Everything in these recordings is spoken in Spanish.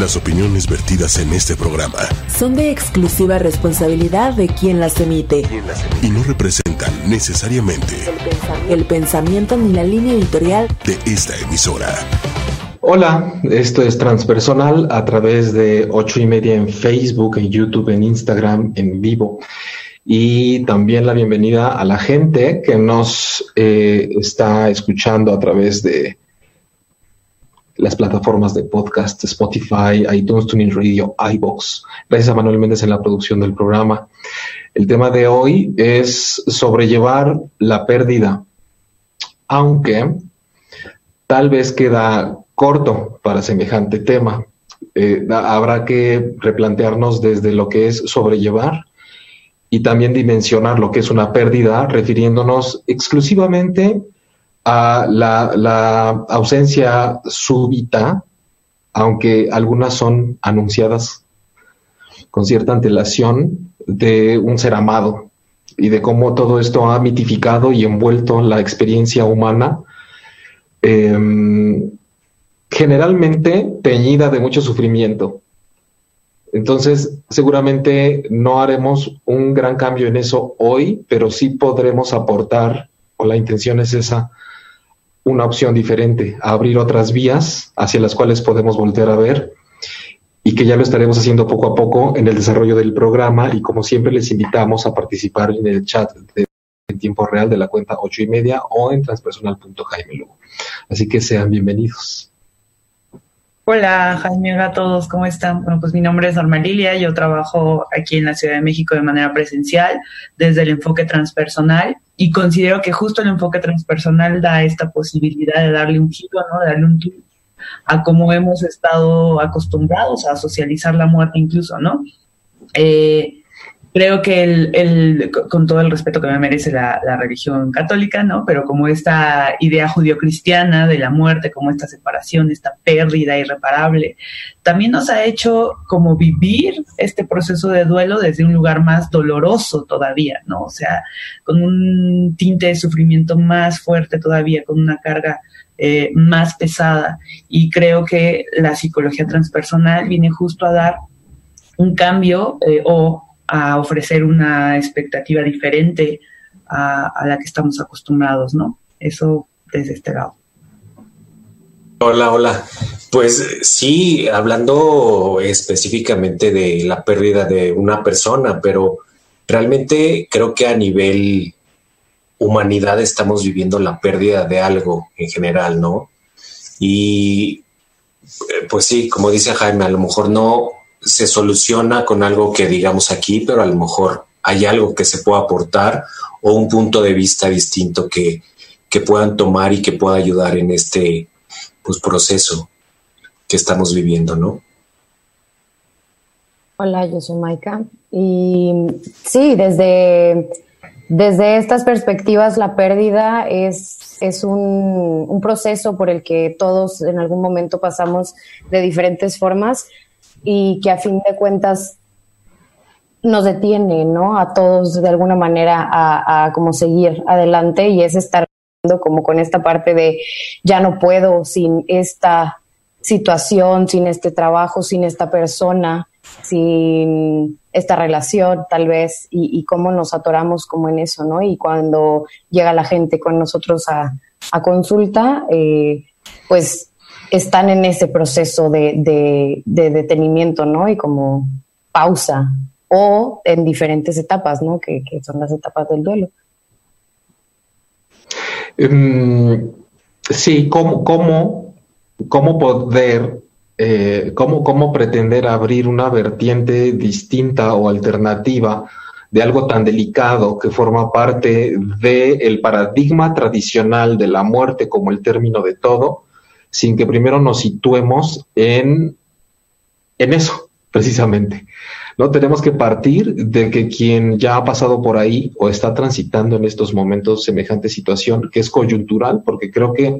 Las opiniones vertidas en este programa son de exclusiva responsabilidad de quien las emite y no representan necesariamente el pensamiento ni la línea editorial de esta emisora. Hola, esto es Transpersonal a través de ocho y media en Facebook, en YouTube, en Instagram, en vivo. Y también la bienvenida a la gente que nos eh, está escuchando a través de las plataformas de podcast, Spotify, iTunes, Tuning Radio, iBox. Gracias a Manuel Méndez en la producción del programa. El tema de hoy es sobrellevar la pérdida, aunque tal vez queda corto para semejante tema. Eh, habrá que replantearnos desde lo que es sobrellevar y también dimensionar lo que es una pérdida, refiriéndonos exclusivamente la, ausencia súbita, aunque algunas son anunciadas con cierta antelación, de un ser amado y de cómo todo esto ha mitificado y envuelto la experiencia humana, em, generalmente teñida de mucho sufrimiento. Entonces, seguramente no haremos un gran cambio en eso hoy, pero sí podremos aportar, o la intención es esa, una opción diferente, a abrir otras vías hacia las cuales podemos volver a ver y que ya lo estaremos haciendo poco a poco en el desarrollo del programa y como siempre les invitamos a participar en el chat de, en tiempo real de la cuenta ocho y media o en transpersonal.jaime Así que sean bienvenidos. Hola Jaime, hola a todos, ¿cómo están? Bueno, pues mi nombre es Norma Lilia, yo trabajo aquí en la Ciudad de México de manera presencial desde el enfoque transpersonal y considero que justo el enfoque transpersonal da esta posibilidad de darle un giro, ¿no? De darle un giro a cómo hemos estado acostumbrados a socializar la muerte incluso, ¿no? Eh, creo que el, con todo el respeto que me merece la, religión católica, ¿no? Pero como esta idea judio-cristiana de la muerte, como esta separación, esta pérdida irreparable, también nos ha hecho como vivir este proceso de duelo desde un lugar más doloroso todavía, ¿no? O sea, con un tinte de sufrimiento más fuerte todavía, con una carga eh, más pesada. Y creo que la psicología transpersonal viene justo a dar un cambio eh, o a ofrecer una expectativa diferente a, la que estamos acostumbrados, ¿no? Eso desde este lado. Hola, hola. Pues sí, hablando específicamente de la pérdida de una persona, pero realmente creo que a nivel humanidad estamos viviendo la pérdida de algo en general, ¿no? Y eh, pues sí, como dice Jaime, a lo mejor no se soluciona con algo que digamos aquí, pero a lo mejor hay algo que se pueda aportar o un punto de vista distinto que, puedan tomar y que pueda ayudar en este pues, proceso que estamos viviendo, ¿no? Hola, yo soy Maika. Y sí, desde, desde estas perspectivas, la pérdida es, es un proceso por el que todos en algún momento pasamos de diferentes formas y que a fin de cuentas nos detiene, ¿no? A todos de alguna manera a, como seguir adelante y es estar como con esta parte de ya no puedo sin esta situación, sin este trabajo, sin esta persona, sin esta relación tal vez y, y cómo nos atoramos como en eso, ¿no? Y cuando llega la gente con nosotros a, a consulta, eh, pues están en ese proceso de, detenimiento, ¿no? Y como pausa o en diferentes etapas, ¿no? Que, son las etapas del duelo. Em, sí, ¿cómo, cómo, cómo poder, eh, cómo, cómo pretender abrir una vertiente distinta o alternativa de algo tan delicado que forma parte del paradigma tradicional de la muerte como el término de todo, sin que primero nos situemos en, en eso, precisamente. ¿no? Tenemos que partir de que quien ya ha pasado por ahí o está transitando en estos momentos semejante situación, que es coyuntural, porque creo que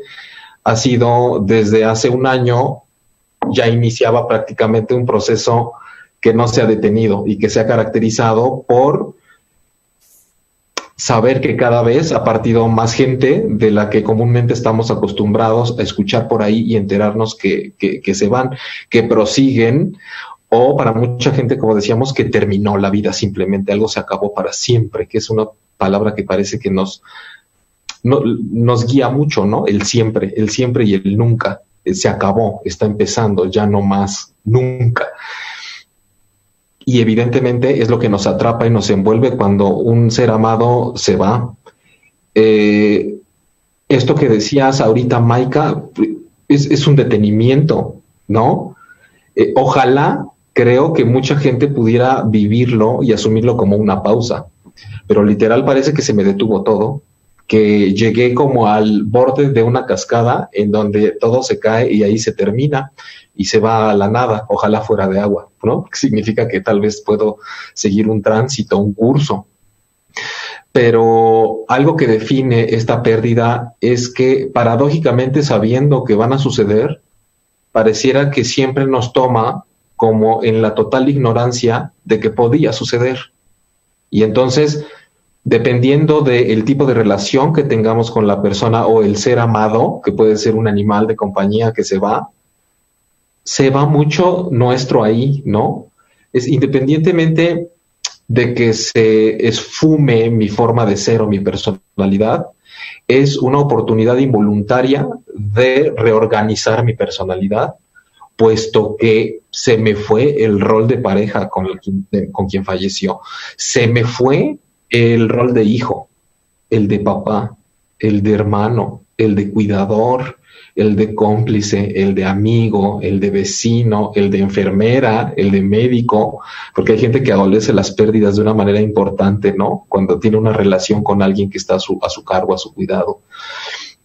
ha sido desde hace un año, ya iniciaba prácticamente un proceso que no se ha detenido y que se ha caracterizado por saber que cada vez ha partido más gente de la que comúnmente estamos acostumbrados a escuchar por ahí y enterarnos que, que, se van, que prosiguen, o para mucha gente, como decíamos, que terminó la vida simplemente, algo se acabó para siempre, que es una palabra que parece que nos, nos guía mucho, ¿no? El siempre, el siempre y el nunca. Se acabó, está empezando, ya no más, nunca y evidentemente es lo que nos atrapa y nos envuelve cuando un ser amado se va. Eh, esto que decías ahorita, Maika, es, un detenimiento, ¿no? Eh, ojalá, creo que mucha gente pudiera vivirlo y asumirlo como una pausa, pero literal parece que se me detuvo todo, que llegué como al borde de una cascada en donde todo se cae y ahí se termina y se va a la nada, ojalá fuera de agua, ¿no? Significa que tal vez puedo seguir un tránsito, un curso. Pero algo que define esta pérdida es que paradójicamente sabiendo que van a suceder, pareciera que siempre nos toma como en la total ignorancia de que podía suceder. Y entonces, dependiendo del tipo de relación que tengamos con la persona o el ser amado, que puede ser un animal de compañía que se va, se va mucho nuestro ahí, ¿no? Es independientemente de que se esfume mi forma de ser o mi personalidad, es una oportunidad involuntaria de reorganizar mi personalidad, puesto que se me fue el rol de pareja con, con quien falleció, se me fue el rol de hijo, el de papá, el de hermano, el de cuidador, el de cómplice, el de amigo, el de vecino, el de enfermera, el de médico, porque hay gente que adolece las pérdidas de una manera importante, ¿no? Cuando tiene una relación con alguien que está a su, a su cargo, a su cuidado.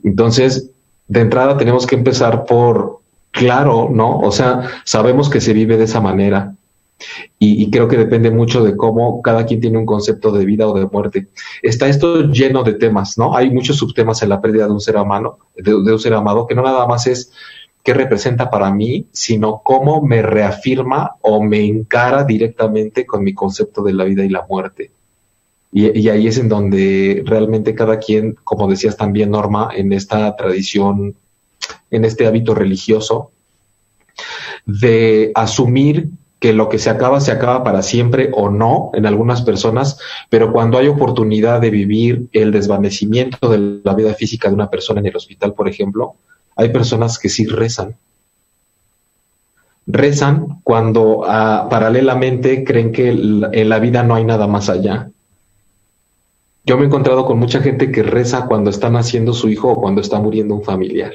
Entonces, de entrada tenemos que empezar por, claro, ¿no? O sea, sabemos que se vive de esa manera, y, creo que depende mucho de cómo cada quien tiene un concepto de vida o de muerte. Está esto lleno de temas, ¿no? Hay muchos subtemas en la pérdida de un ser amado, de, un ser amado, que no nada más es qué representa para mí, sino cómo me reafirma o me encara directamente con mi concepto de la vida y la muerte. Y, y, ahí es en donde realmente cada quien, como decías también, Norma, en esta tradición, en este hábito religioso, de asumir que lo que se acaba se acaba para siempre o no en algunas personas, pero cuando hay oportunidad de vivir el desvanecimiento de la vida física de una persona en el hospital, por ejemplo, hay personas que sí rezan. Rezan cuando ah, paralelamente creen que en la vida no hay nada más allá. Yo me he encontrado con mucha gente que reza cuando está naciendo su hijo o cuando está muriendo un familiar.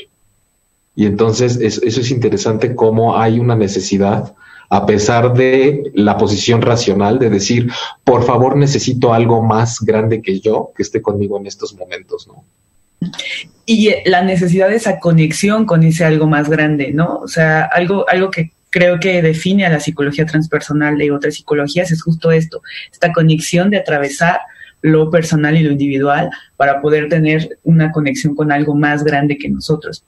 Y entonces eso es interesante cómo hay una necesidad a pesar de la posición racional de decir, por favor necesito algo más grande que yo que esté conmigo en estos momentos, ¿no? Y la necesidad de esa conexión con ese algo más grande, ¿no? O sea, algo, algo que creo que define a la psicología transpersonal de otras psicologías es justo esto, esta conexión de atravesar lo personal y lo individual para poder tener una conexión con algo más grande que nosotros.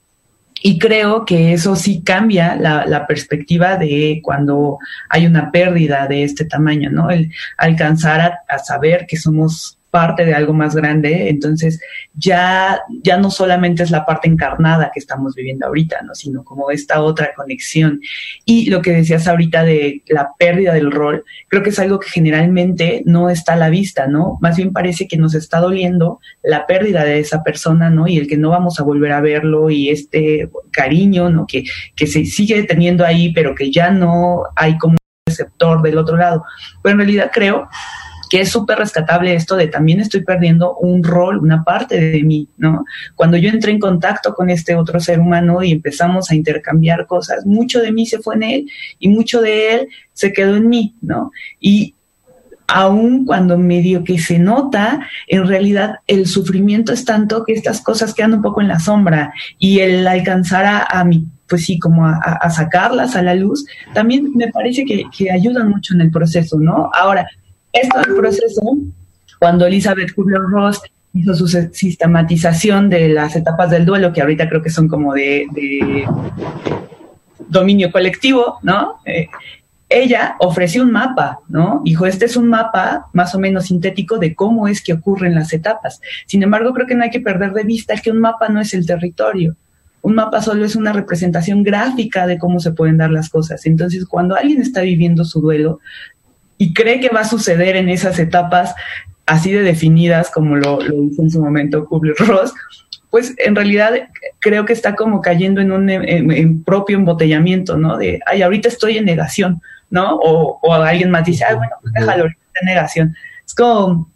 Y creo que eso sí cambia la, perspectiva de cuando hay una pérdida de este tamaño, ¿no? El alcanzar a saber que somos parte de algo más grande, entonces ya, ya no solamente es la parte encarnada que estamos viviendo ahorita, ¿no? sino como esta otra conexión. Y lo que decías ahorita de la pérdida del rol, creo que es algo que generalmente no está a la vista, ¿no? Más bien parece que nos está doliendo la pérdida de esa persona, ¿no? Y el que no vamos a volver a verlo y este cariño, ¿no? Que, que se sigue teniendo ahí, pero que ya no hay como receptor del otro lado. Pero en realidad creo que es súper rescatable esto de también estoy perdiendo un rol, una parte de mí, ¿no? Cuando yo entré en contacto con este otro ser humano y empezamos a intercambiar cosas, mucho de mí se fue en él y mucho de él se quedó en mí, ¿no? Y aun cuando medio que se nota, en realidad el sufrimiento es tanto que estas cosas quedan un poco en la sombra y el alcanzar a, a mi pues sí, como a, sacarlas a la luz, también me parece que, que ayudan mucho en el proceso, ¿no? Ahora, esto del proceso, cuando Elizabeth Kubler-Ross hizo su sistematización de las etapas del duelo, que ahorita creo que son como de, dominio colectivo, ¿no? Eh, ella ofreció un mapa, ¿no? Dijo, este es un mapa más o menos sintético de cómo es que ocurren las etapas. Sin embargo, creo que no hay que perder de vista que un mapa no es el territorio. Un mapa solo es una representación gráfica de cómo se pueden dar las cosas. Entonces, cuando alguien está viviendo su duelo y cree que va a suceder en esas etapas así de definidas como lo, lo hizo en su momento Kubler-Ross, pues en realidad creo que está como cayendo en un propio embotellamiento, ¿no? De, ay, ahorita estoy en negación, ¿no? O, o alguien más dice, ay, bueno, pues déjalo, ahorita en negación. Es como,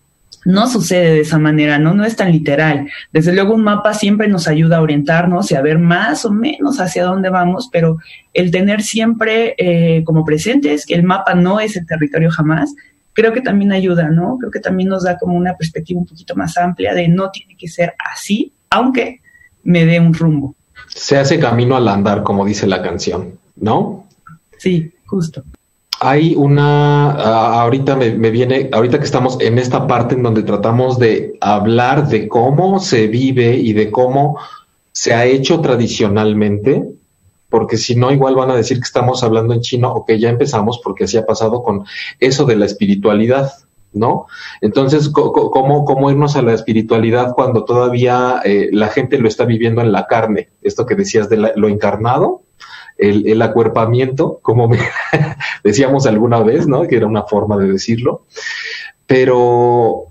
no sucede de esa manera, ¿no? No es tan literal. Desde luego un mapa siempre nos ayuda a orientarnos y a ver más o menos hacia dónde vamos, pero el tener siempre eh, como presentes que el mapa no es el territorio jamás, creo que también ayuda, ¿no? Creo que también nos da como una perspectiva un poquito más amplia de no tiene que ser así, aunque me dé un rumbo. Se hace camino al andar, como dice la canción, ¿no? Sí, justo. Hay una, ahorita me, viene, ahorita que estamos en esta parte en donde tratamos de hablar de cómo se vive y de cómo se ha hecho tradicionalmente, porque si no, igual van a decir que estamos hablando en chino o que ya empezamos, porque así ha pasado con eso de la espiritualidad. ¿no? Entonces, ¿cómo, cómo irnos a la espiritualidad cuando todavía eh, la gente lo está viviendo en la carne? Esto que decías de lo encarnado, el, acuerpamiento, como decíamos alguna vez, ¿no? Que era una forma de decirlo. Pero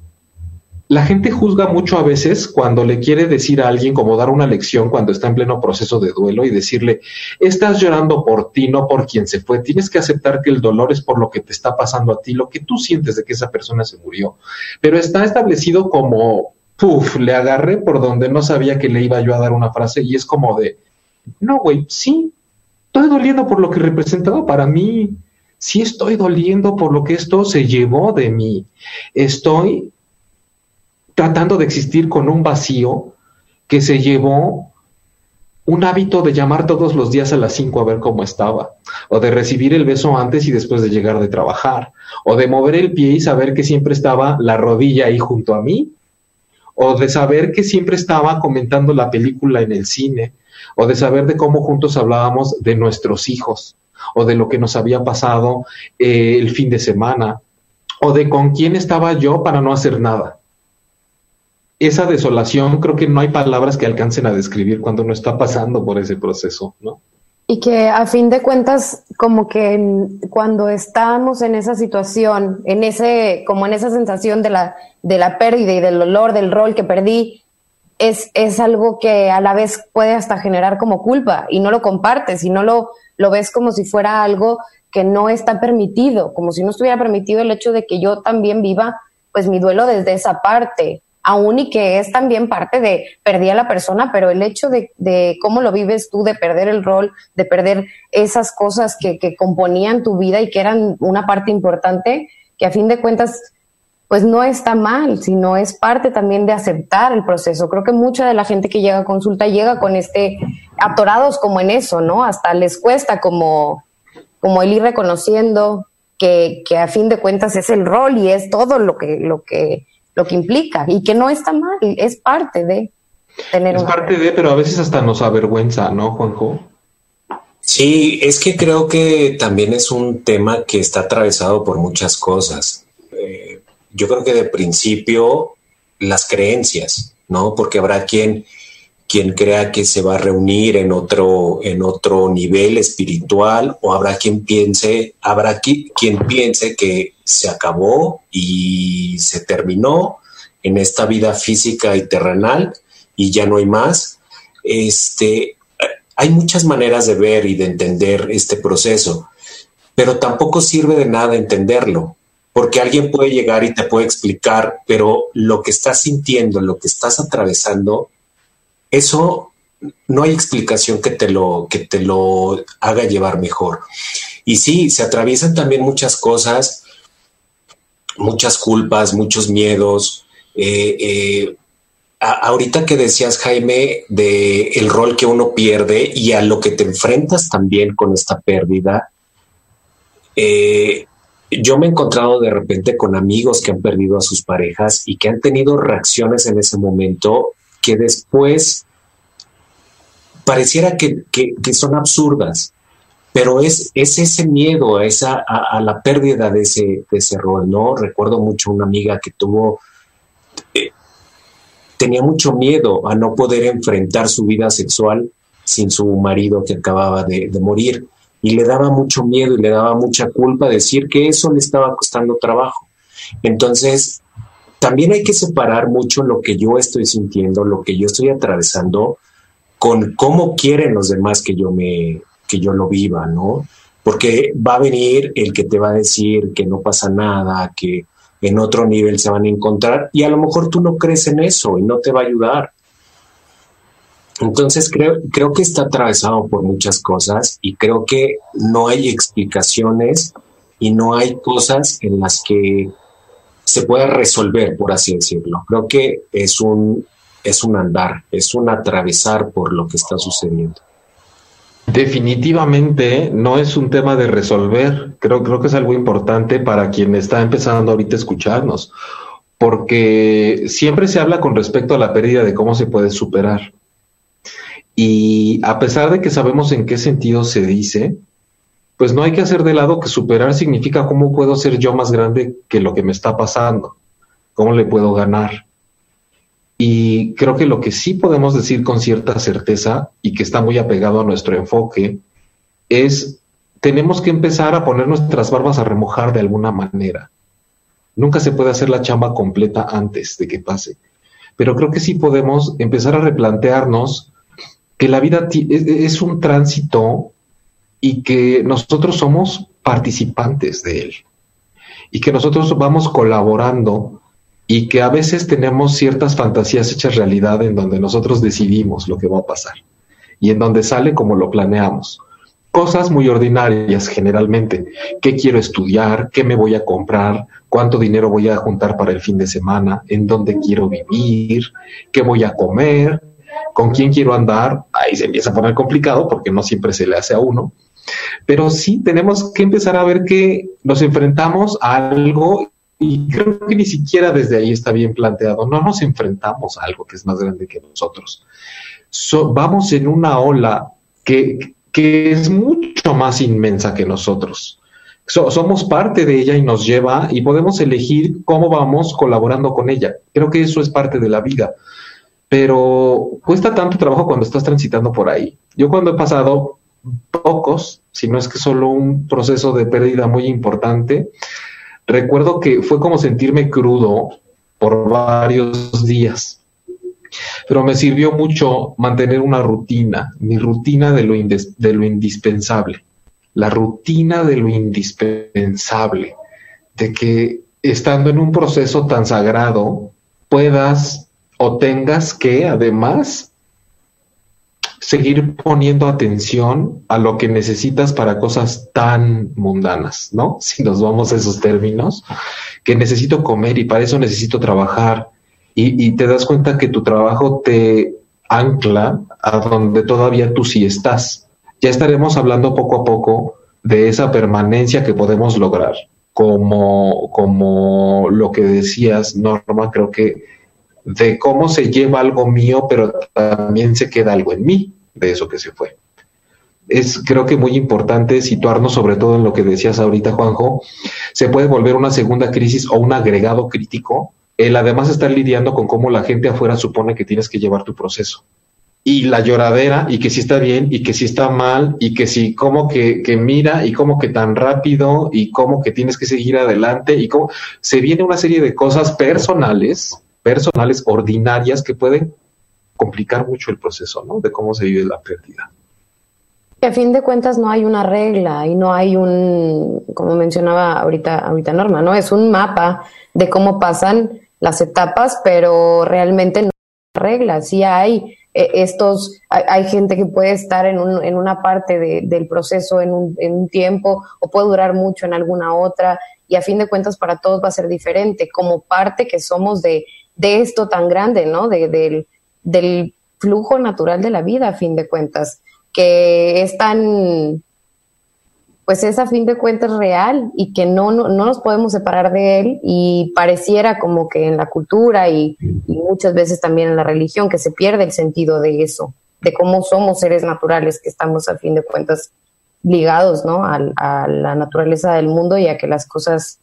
la gente juzga mucho a veces cuando le quiere decir a alguien como dar una lección cuando está en pleno proceso de duelo y decirle, estás llorando por ti, no por quien se fue, tienes que aceptar que el dolor es por lo que te está pasando a ti, lo que tú sientes de que esa persona se murió. Pero está establecido como, puff, le agarré por donde no sabía que le iba yo a dar una frase y es como de, no, güey, sí, estoy doliendo por lo que representaba para mí. Sí estoy doliendo por lo que esto se llevó de mí. Estoy tratando de existir con un vacío que se llevó un hábito de llamar todos los días a las 5 a ver cómo estaba, o de recibir el beso antes y después de llegar de trabajar, o de mover el pie y saber que siempre estaba la rodilla ahí junto a mí, o de saber que siempre estaba comentando la película en el cine, o de saber de cómo juntos hablábamos de nuestros hijos, o de lo que nos había pasado eh, el fin de semana, o de con quién estaba yo para no hacer nada esa desolación, creo que no hay palabras que alcancen a describir cuando uno está pasando por ese proceso, ¿no? Y que a fin de cuentas, como que cuando estamos en esa situación, en ese, como en esa sensación de la, de la pérdida y del dolor del rol que perdí, es, es algo que a la vez puede hasta generar como culpa y no lo compartes y no lo, lo ves como si fuera algo que no está permitido, como si no estuviera permitido el hecho de que yo también viva pues mi duelo desde esa parte aún y que es también parte de perdí a la persona, pero el hecho de, cómo lo vives tú, de perder el rol, de perder esas cosas que, componían tu vida y que eran una parte importante, que a fin de cuentas pues no está mal, sino es parte también de aceptar el proceso. Creo que mucha de la gente que llega a consulta llega con este atorados como en eso, ¿no? Hasta les cuesta como, como el ir reconociendo que, que a fin de cuentas es el rol y es todo lo que, lo que lo que implica y que no está mal, es parte de tener Es parte de, pero a veces hasta nos avergüenza, ¿no, Juanjo? Sí, es que creo que también es un tema que está atravesado por muchas cosas. Yo creo que de principio las creencias, ¿no? Porque habrá quien, quien crea que se va a reunir en otro, en otro nivel espiritual o habrá quien piense, habrá quien piense que se acabó y se terminó en esta vida física y terrenal y ya no hay más. Este, hay muchas maneras de ver y de entender este proceso, pero tampoco sirve de nada entenderlo, porque alguien puede llegar y te puede explicar, pero lo que estás sintiendo, lo que estás atravesando, eso no hay explicación que te lo que te lo haga llevar mejor. Y sí, se atraviesan también muchas cosas muchas culpas, muchos miedos. Eh, eh, ahorita que decías, Jaime, de el rol que uno pierde y a lo que te enfrentas también con esta pérdida, eh, yo me he encontrado de repente con amigos que han perdido a sus parejas y que han tenido reacciones en ese momento que después pareciera que son absurdas pero es, es ese miedo a, esa, a, la pérdida de ese, de ese rol, ¿no? Recuerdo mucho una amiga que tuvo, eh, tenía mucho miedo a no poder enfrentar su vida sexual sin su marido que acababa de morir y le daba mucho miedo y le daba mucha culpa decir que eso le estaba costando trabajo. Entonces, también hay que separar mucho lo que yo estoy sintiendo, lo que yo estoy atravesando, con cómo quieren los demás que yo me, que yo lo viva, ¿no? Porque va a venir el que te va a decir que no pasa nada, que en otro nivel se van a encontrar y a lo mejor tú no crees en eso y no te va a ayudar. Entonces creo, creo que está atravesado por muchas cosas y creo que no hay explicaciones y no hay cosas en las que se pueda resolver, por así decirlo. Creo que es un, es un andar, es un atravesar por lo que está sucediendo. Definitivamente no es un tema de resolver. Creo, creo que es algo importante para quien está empezando ahorita a escucharnos, porque siempre se habla con respecto a la pérdida de cómo se puede superar. Y a pesar de que sabemos en qué sentido se dice, pues no hay que hacer de lado que superar significa cómo puedo ser yo más grande que lo que me está pasando, cómo le puedo ganar. Y creo que lo que sí podemos decir con cierta certeza y que está muy apegado a nuestro enfoque es tenemos que empezar a poner nuestras barbas a remojar de alguna manera. Nunca se puede hacer la chamba completa antes de que pase, pero creo que sí podemos empezar a replantearnos que la vida es un tránsito y que nosotros somos participantes de él y que nosotros vamos colaborando y que a veces tenemos ciertas fantasías hechas realidad en donde nosotros decidimos lo que va a pasar y en donde sale como lo planeamos. Cosas muy ordinarias generalmente. ¿Qué quiero estudiar? ¿Qué me voy a comprar? ¿Cuánto dinero voy a juntar para el fin de semana? ¿En dónde quiero vivir? ¿Qué voy a comer? ¿Con quién quiero andar? Ahí se empieza a poner complicado porque no siempre se le hace a uno. Pero sí tenemos que empezar a ver que nos enfrentamos a algo y creo que ni siquiera desde ahí está bien planteado. No nos enfrentamos a algo que es más grande que nosotros. vamos en una ola que, que, es mucho más inmensa que nosotros. somos parte de ella y nos lleva y podemos elegir cómo vamos colaborando con ella. Creo que eso es parte de la vida. Pero cuesta tanto trabajo cuando estás transitando por ahí. Yo cuando he pasado pocos, si no es que solo un proceso de pérdida muy importante, recuerdo que fue como sentirme crudo por varios días, pero me sirvió mucho mantener una rutina, mi rutina de lo, de lo indispensable, la rutina de lo indispensable, de que estando en un proceso tan sagrado puedas o tengas que además seguir poniendo atención a lo que necesitas para cosas tan mundanas, ¿no? Si nos vamos a esos términos, que necesito comer y para eso necesito trabajar y, te das cuenta que tu trabajo te ancla a donde todavía tú sí estás. Ya estaremos hablando poco a poco de esa permanencia que podemos lograr. Como, como lo que decías, Norma, creo que de cómo se lleva algo mío, pero también se queda algo en mí de eso que se fue. Es creo que muy importante situarnos sobre todo en lo que decías ahorita, Juanjo. Se puede volver una segunda crisis o un agregado crítico el además estar lidiando con cómo la gente afuera supone que tienes que llevar tu proceso. Y la lloradera, y que si está bien, y que si está mal, y que si como que, que mira, y como que tan rápido, y como que tienes que seguir adelante, y cómo se viene una serie de cosas personales, personales, ordinarias, que pueden complicar mucho el proceso, ¿no? De cómo se vive la pérdida. A fin de cuentas no hay una regla y no hay un, como mencionaba ahorita, ahorita Norma, ¿no? Es un mapa de cómo pasan las etapas, pero realmente no hay reglas. Sí hay eh, estos, hay, gente que puede estar en, un, en una parte del proceso en un, en un tiempo o puede durar mucho en alguna otra y a fin de cuentas para todos va a ser diferente, como parte que somos de, de esto tan grande, ¿no? De, del, del flujo natural de la vida, a fin de cuentas, que es tan, pues es a fin de cuentas real y que no, no, nos podemos separar de él y pareciera como que en la cultura y, muchas veces también en la religión que se pierde el sentido de eso, de cómo somos seres naturales que estamos a fin de cuentas ligados, ¿no? A, a, la naturaleza del mundo y a que las cosas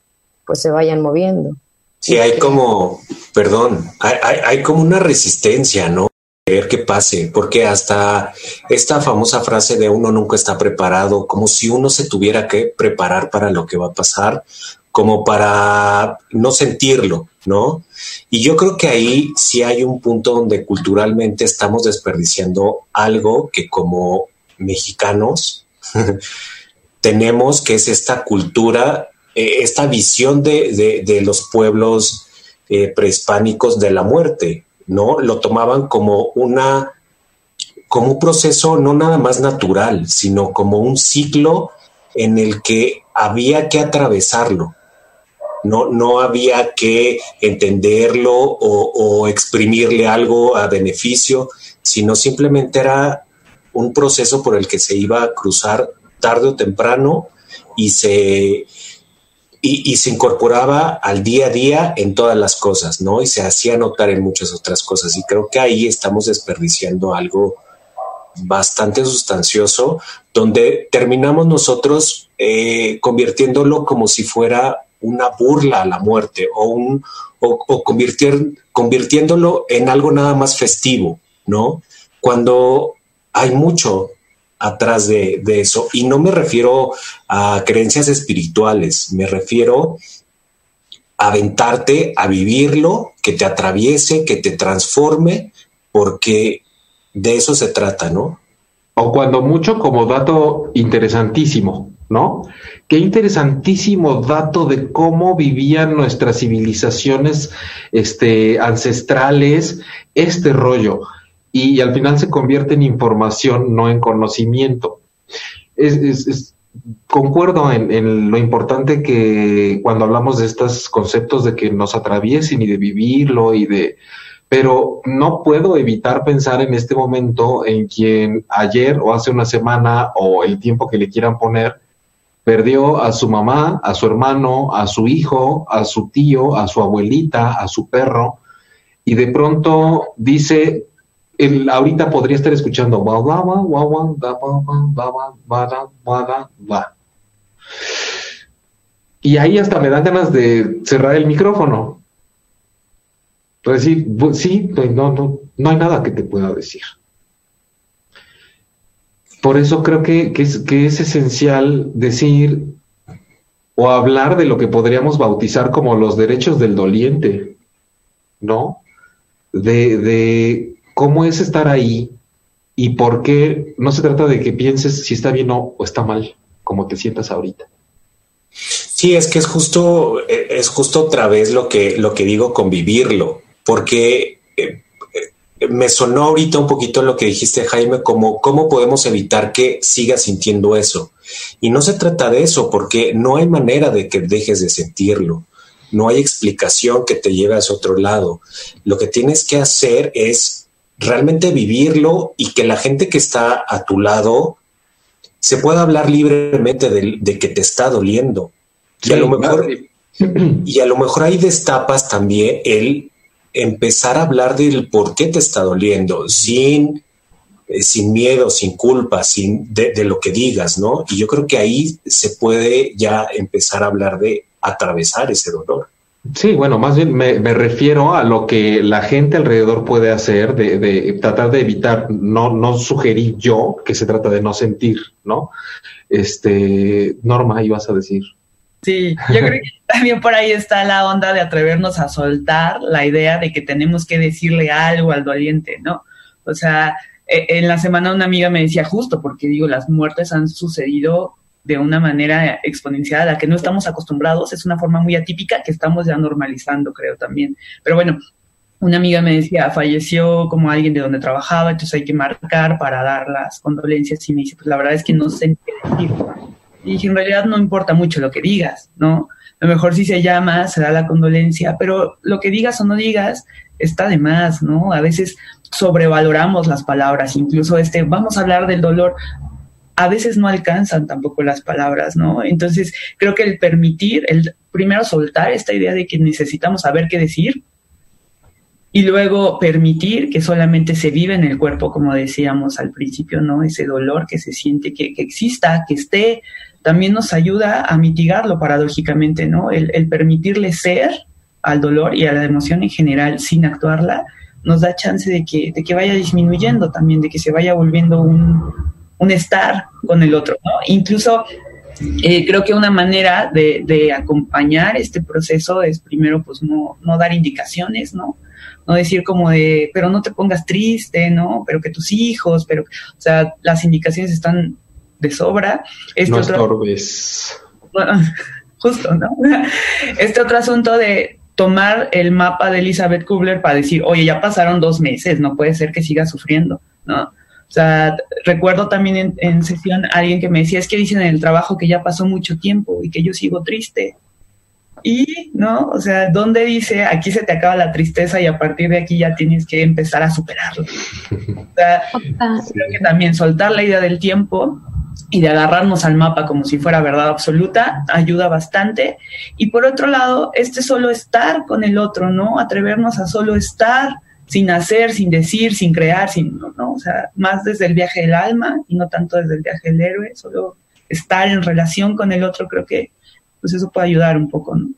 pues se vayan moviendo. Sí, hay como, perdón, hay, hay, hay como una resistencia, ¿no? Ver que pase, porque hasta esta famosa frase de uno nunca está preparado, como si uno se tuviera que preparar para lo que va a pasar, como para no sentirlo, ¿no? Y yo creo que ahí sí hay un punto donde culturalmente estamos desperdiciando algo que como mexicanos tenemos, que es esta cultura, eh, esta visión de, de, los pueblos eh, prehispánicos de la muerte, ¿no? Lo tomaban como una, como un proceso no nada más natural, sino como un ciclo en el que había que atravesarlo. No, no había que entenderlo o, o exprimirle algo a beneficio, sino simplemente era un proceso por el que se iba a cruzar tarde o temprano y se, y, se incorporaba al día a día en todas las cosas, ¿no? Y se hacía notar en muchas otras cosas. Y creo que ahí estamos desperdiciando algo bastante sustancioso, donde terminamos nosotros eh, convirtiéndolo como si fuera una burla a la muerte o, un, o, convirtiéndolo en algo nada más festivo, ¿no? Cuando hay mucho atrás de, eso. Y no me refiero a creencias espirituales, me refiero a aventarte, a vivirlo, que te atraviese, que te transforme, porque de eso se trata, ¿no? O cuando mucho como dato interesantísimo, ¿no? Qué interesantísimo dato de cómo vivían nuestras civilizaciones este, ancestrales este rollo y al final se convierte en información, no en conocimiento. Es, concuerdo en, en, lo importante que cuando hablamos de estos conceptos de que nos atraviesen y de vivirlo y de... Pero no puedo evitar pensar en este momento en quien ayer o hace una semana o el tiempo que le quieran poner, perdió a su mamá, a su hermano, a su hijo, a su tío, a su abuelita, a su perro, y de pronto dice, el, ahorita podría estar escuchando y ahí hasta me dan ganas de cerrar el micrófono. Decir, sí, no, no, no hay nada que te pueda decir. Por eso creo que, que, es, que es esencial decir o hablar de lo que podríamos bautizar como los derechos del doliente, ¿no? De, de cómo es estar ahí y por qué no se trata de que pienses si está bien o, está mal, como te sientas ahorita. Sí, es que es justo, es justo otra vez lo que, lo que digo, convivirlo, porque eh, me sonó ahorita un poquito lo que dijiste, Jaime, como cómo podemos evitar que sigas sintiendo eso. Y no se trata de eso, porque no hay manera de que dejes de sentirlo. No hay explicación que te lleve a ese otro lado. Lo que tienes que hacer es realmente vivirlo y que la gente que está a tu lado se pueda hablar libremente de, de que te está doliendo. Y a lo mejor, y a lo mejor ahí destapas también el empezar a hablar del por qué te está doliendo, sin, eh, sin miedo, sin culpa, sin de, de, lo que digas, ¿no? Y yo creo que ahí se puede ya empezar a hablar de atravesar ese dolor. Sí, bueno, más bien me, refiero a lo que la gente alrededor puede hacer, de, tratar de evitar, no, no sugerir yo que se trata de no sentir, ¿no? Este, Norma, ibas a decir. Sí, yo creo que también por ahí está la onda de atrevernos a soltar la idea de que tenemos que decirle algo al doliente, ¿no? O sea, en la semana una amiga me decía justo, porque digo, las muertes han sucedido de una manera exponencial a la que no estamos acostumbrados, es una forma muy atípica que estamos ya normalizando, creo también. Pero bueno, una amiga me decía, falleció como alguien de donde trabajaba, entonces hay que marcar para dar las condolencias y me dice, pues la verdad es que no sé qué decir. Y dije, en realidad no importa mucho lo que digas, ¿no? A lo mejor si se llama, se da la condolencia, pero lo que digas o no digas está de más, ¿no? A veces sobrevaloramos las palabras, incluso este, vamos a hablar del dolor, a veces no alcanzan tampoco las palabras, ¿no? Entonces, creo que el permitir, el primero soltar esta idea de que necesitamos saber qué decir y luego permitir que solamente se vive en el cuerpo, como decíamos al principio, ¿no? Ese dolor que se siente, que, exista, que esté, también nos ayuda a mitigarlo paradójicamente, ¿no? El, permitirle ser al dolor y a la emoción en general sin actuarla, nos da chance de que, de que vaya disminuyendo también, de que se vaya volviendo un, un estar con el otro, ¿no? Incluso eh, creo que una manera de, de, acompañar este proceso es primero pues no, no dar indicaciones, ¿no? no decir como de, pero no te pongas triste, ¿no? Pero que tus hijos, pero, o sea, las indicaciones están de sobra. Este no estorbes. justo, ¿no? Este otro asunto de tomar el mapa de Elizabeth Kubler para decir, oye, ya pasaron dos meses, no puede ser que siga sufriendo, ¿no? O sea, recuerdo también en, en sesión alguien que me decía, es que dicen en el trabajo que ya pasó mucho tiempo y que yo sigo triste. Y, ¿no? O sea, ¿dónde dice aquí se te acaba la tristeza y a partir de aquí ya tienes que empezar a superarlo? O sea, creo que también soltar la idea del tiempo y de agarrarnos al mapa como si fuera verdad absoluta ayuda bastante. Y por otro lado, este solo estar con el otro, ¿no? Atrevernos a solo estar sin hacer, sin decir, sin crear, sin, ¿no? O sea, más desde el viaje del alma y no tanto desde el viaje del héroe, solo estar en relación con el otro creo que pues eso puede ayudar un poco, ¿no?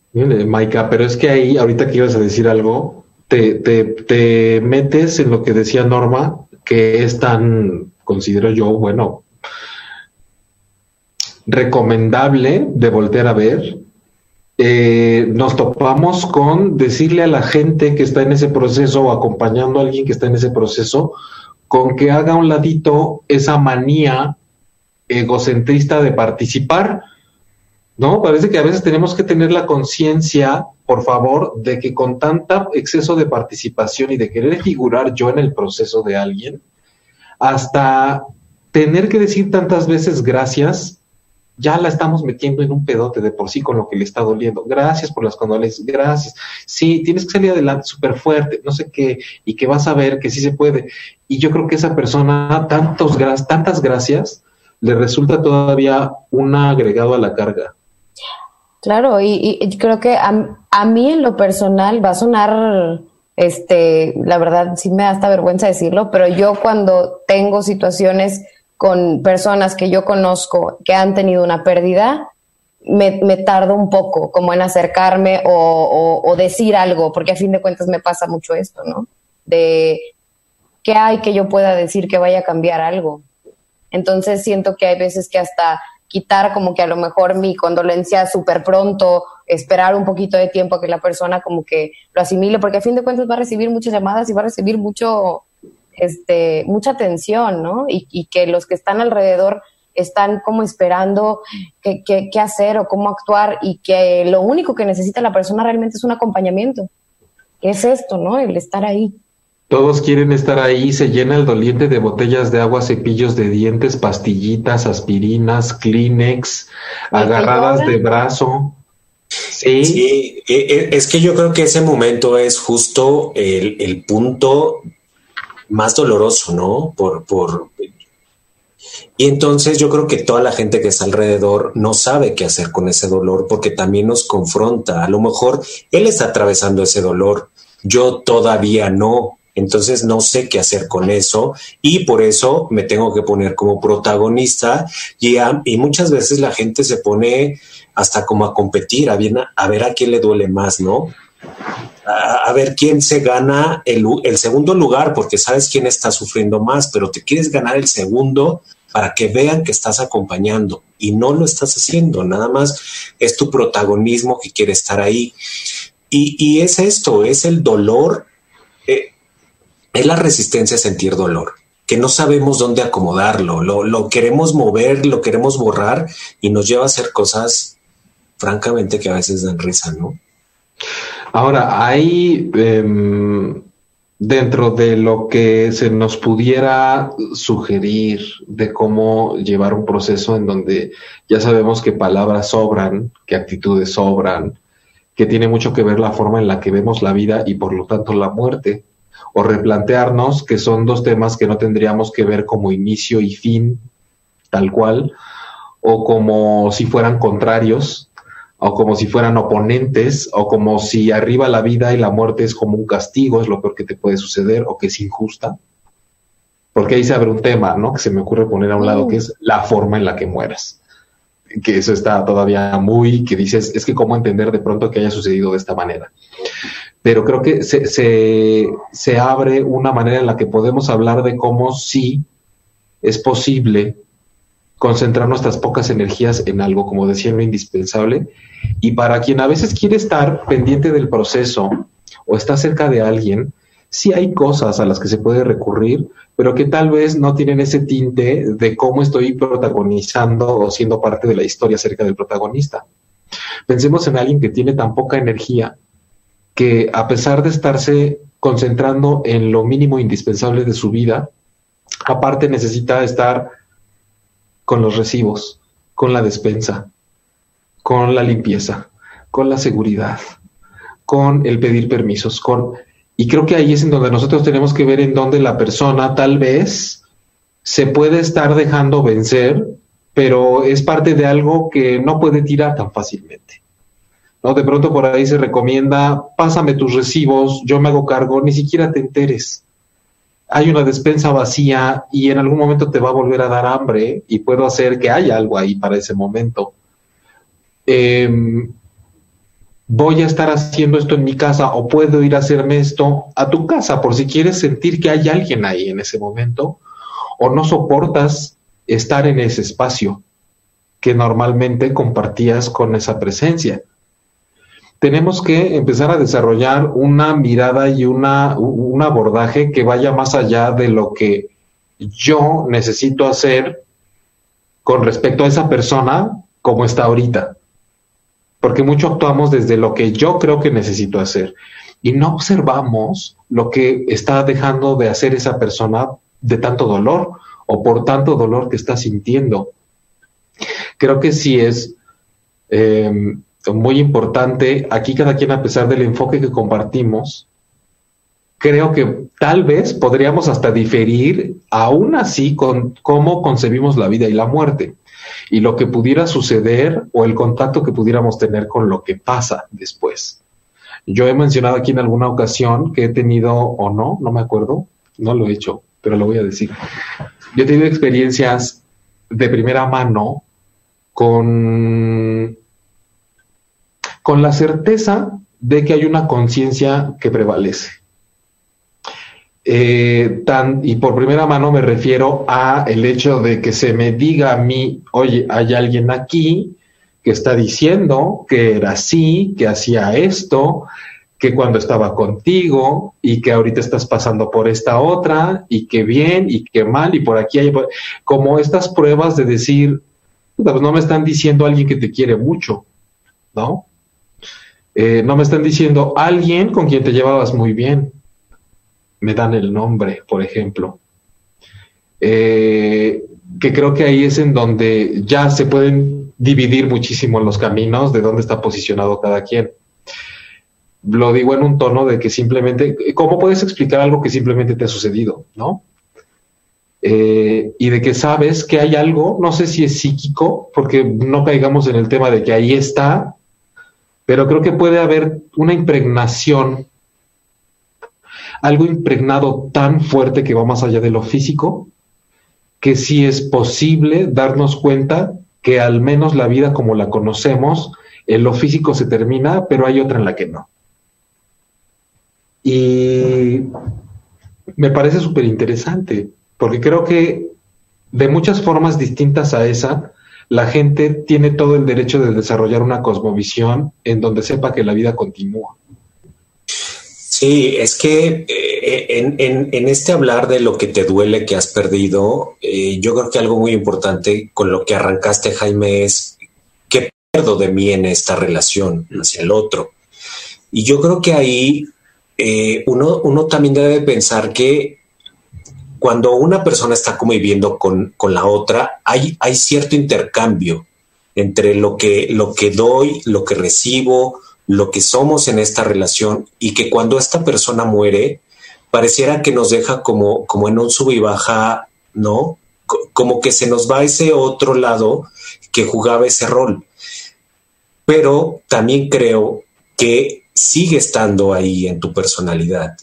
Maika, pero es que ahí, ahorita que ibas a decir algo, te, te, te metes en lo que decía Norma, que es tan, considero yo, bueno, recomendable de volver a ver. Eh, nos topamos con decirle a la gente que está en ese proceso o acompañando a alguien que está en ese proceso, con que haga un ladito esa manía egocentrista de participar ¿no? Parece que a veces tenemos que tener la conciencia, por favor, de que con tanta exceso de participación y de querer figurar yo en el proceso de alguien, hasta tener que decir tantas veces gracias, ya la estamos metiendo en un pedote de por sí con lo que le está doliendo. Gracias por las condolencias, gracias. Sí, tienes que salir adelante súper fuerte, no sé qué, y que vas a ver que sí se puede. Y yo creo que esa persona, tantos, tantas gracias, le resulta todavía un agregado a la carga. Claro, y, creo que a, mí en lo personal va a sonar, este, la verdad sí me da hasta vergüenza decirlo, pero yo cuando tengo situaciones con personas que yo conozco que han tenido una pérdida, me, me tardo un poco como en acercarme o, o, decir algo, porque a fin de cuentas me pasa mucho esto, ¿no? De qué hay que yo pueda decir que vaya a cambiar algo. Entonces siento que hay veces que hasta quitar como que a lo mejor mi condolencia súper pronto, esperar un poquito de tiempo a que la persona como que lo asimile, porque a fin de cuentas va a recibir muchas llamadas y va a recibir mucho, este, mucha atención, ¿no? Y, que los que están alrededor están como esperando qué, qué, hacer o cómo actuar y que lo único que necesita la persona realmente es un acompañamiento. ¿Qué es esto, no? El estar ahí. Todos quieren estar ahí, se llena el doliente de botellas de agua, cepillos de dientes, pastillitas, aspirinas, Kleenex, agarradas de brazo. Sí. E, e, es que yo creo que ese momento es justo el, punto más doloroso, ¿no? Por, por, y entonces yo creo que toda la gente que está alrededor no sabe qué hacer con ese dolor porque también nos confronta. A lo mejor él está atravesando ese dolor, yo todavía no. Entonces no sé qué hacer con eso y por eso me tengo que poner como protagonista y, y muchas veces la gente se pone hasta como a competir, a, bien, a ver a quién le duele más, ¿no? A, ver quién se gana el, segundo lugar porque sabes quién está sufriendo más, pero te quieres ganar el segundo para que vean que estás acompañando y no lo estás haciendo, nada más es tu protagonismo que quiere estar ahí. Y, y es esto, es el dolor. Eh, es la resistencia a sentir dolor, que no sabemos dónde acomodarlo, lo, queremos mover, lo queremos borrar y nos lleva a hacer cosas, francamente, que a veces dan risa, ¿no? Ahora, hay em, dentro de lo que se nos pudiera sugerir de cómo llevar un proceso en donde ya sabemos que palabras sobran, que actitudes sobran, que tiene mucho que ver la forma en la que vemos la vida y por lo tanto la muerte o replantearnos que son dos temas que no tendríamos que ver como inicio y fin, tal cual, o como si fueran contrarios, o como si fueran oponentes, o como si arriba la vida y la muerte es como un castigo, es lo peor que te puede suceder, o que es injusta. Porque ahí se abre un tema, ¿no? Que se me ocurre poner a un lado, que es la forma en la que mueras. Que eso está todavía muy, que dices, es que cómo entender de pronto que haya sucedido de esta manera. Pero creo que se, se, se abre una manera en la que podemos hablar de cómo sí es posible concentrar nuestras pocas energías en algo, como decía, lo indispensable. Y para quien a veces quiere estar pendiente del proceso o está cerca de alguien, sí hay cosas a las que se puede recurrir, pero que tal vez no tienen ese tinte de cómo estoy protagonizando o siendo parte de la historia cerca del protagonista. Pensemos en alguien que tiene tan poca energía que a pesar de estarse concentrando en lo mínimo indispensable de su vida, aparte necesita estar con los recibos, con la despensa, con la limpieza, con la seguridad, con el pedir permisos, con y creo que ahí es en donde nosotros tenemos que ver en dónde la persona tal vez se puede estar dejando vencer, pero es parte de algo que no puede tirar tan fácilmente. ¿No? De pronto por ahí se recomienda, pásame tus recibos, yo me hago cargo, ni siquiera te enteres hay una despensa vacía y en algún momento te va a volver a dar hambre y puedo hacer que haya algo ahí para ese momento. Em, voy a estar haciendo esto en mi casa o puedo ir a hacerme esto a tu casa por si quieres sentir que hay alguien ahí en ese momento o no soportas estar en ese espacio que normalmente compartías con esa presencia tenemos que empezar a desarrollar una mirada y una, un abordaje que vaya más allá de lo que yo necesito hacer con respecto a esa persona como está ahorita. Porque mucho actuamos desde lo que yo creo que necesito hacer y no observamos lo que está dejando de hacer esa persona de tanto dolor o por tanto dolor que está sintiendo. Creo que sí es eh, muy importante, aquí cada quien a pesar del enfoque que compartimos, creo que tal vez podríamos hasta diferir aún así con cómo concebimos la vida y la muerte y lo que pudiera suceder o el contacto que pudiéramos tener con lo que pasa después. Yo he mencionado aquí en alguna ocasión que he tenido o no, no me acuerdo, no lo he hecho, pero lo voy a decir. Yo he tenido experiencias de primera mano con con la certeza de que hay una conciencia que prevalece. Eh, y por primera mano me refiero a el hecho de que se me diga a mí, oye, hay alguien aquí que está diciendo que era así, que hacía esto, que cuando estaba contigo y que ahorita estás pasando por esta otra y que bien y que mal y por aquí hay como estas pruebas de decir, pues no me están diciendo alguien que te quiere mucho, ¿no? Eh, no me están diciendo alguien con quien te llevabas muy bien. Me dan el nombre, por ejemplo. Eh, que creo que ahí es en donde ya se pueden dividir muchísimo los caminos de dónde está posicionado cada quien. Lo digo en un tono de que simplemente, ¿cómo puedes explicar algo que simplemente te ha sucedido? ¿No? Eh, y de que sabes que hay algo, no sé si es psíquico, porque no caigamos en el tema de que ahí está, pero creo que puede haber una impregnación, algo impregnado tan fuerte que va más allá de lo físico, que sí es posible darnos cuenta que al menos la vida como la conocemos, en lo físico se termina, pero hay otra en la que no. Y me parece súper interesante, porque creo que de muchas formas distintas a esa, la gente tiene todo el derecho de desarrollar una cosmovisión en donde sepa que la vida continúa. Sí, es que eh, en, este hablar de lo que te duele que has perdido, eh, yo creo que algo muy importante con lo que arrancaste, Jaime, es qué pierdo de mí en esta relación hacia el otro. Y yo creo que ahí eh, uno, uno también debe pensar que cuando una persona está conviviendo con, con la otra, hay, hay cierto intercambio entre lo que, lo que doy, lo que recibo, lo que somos en esta relación y que cuando esta persona muere, pareciera que nos deja como, como en un sub y baja, ¿no? como que se nos va ese otro lado que jugaba ese rol. pero también creo que sigue estando ahí en tu personalidad.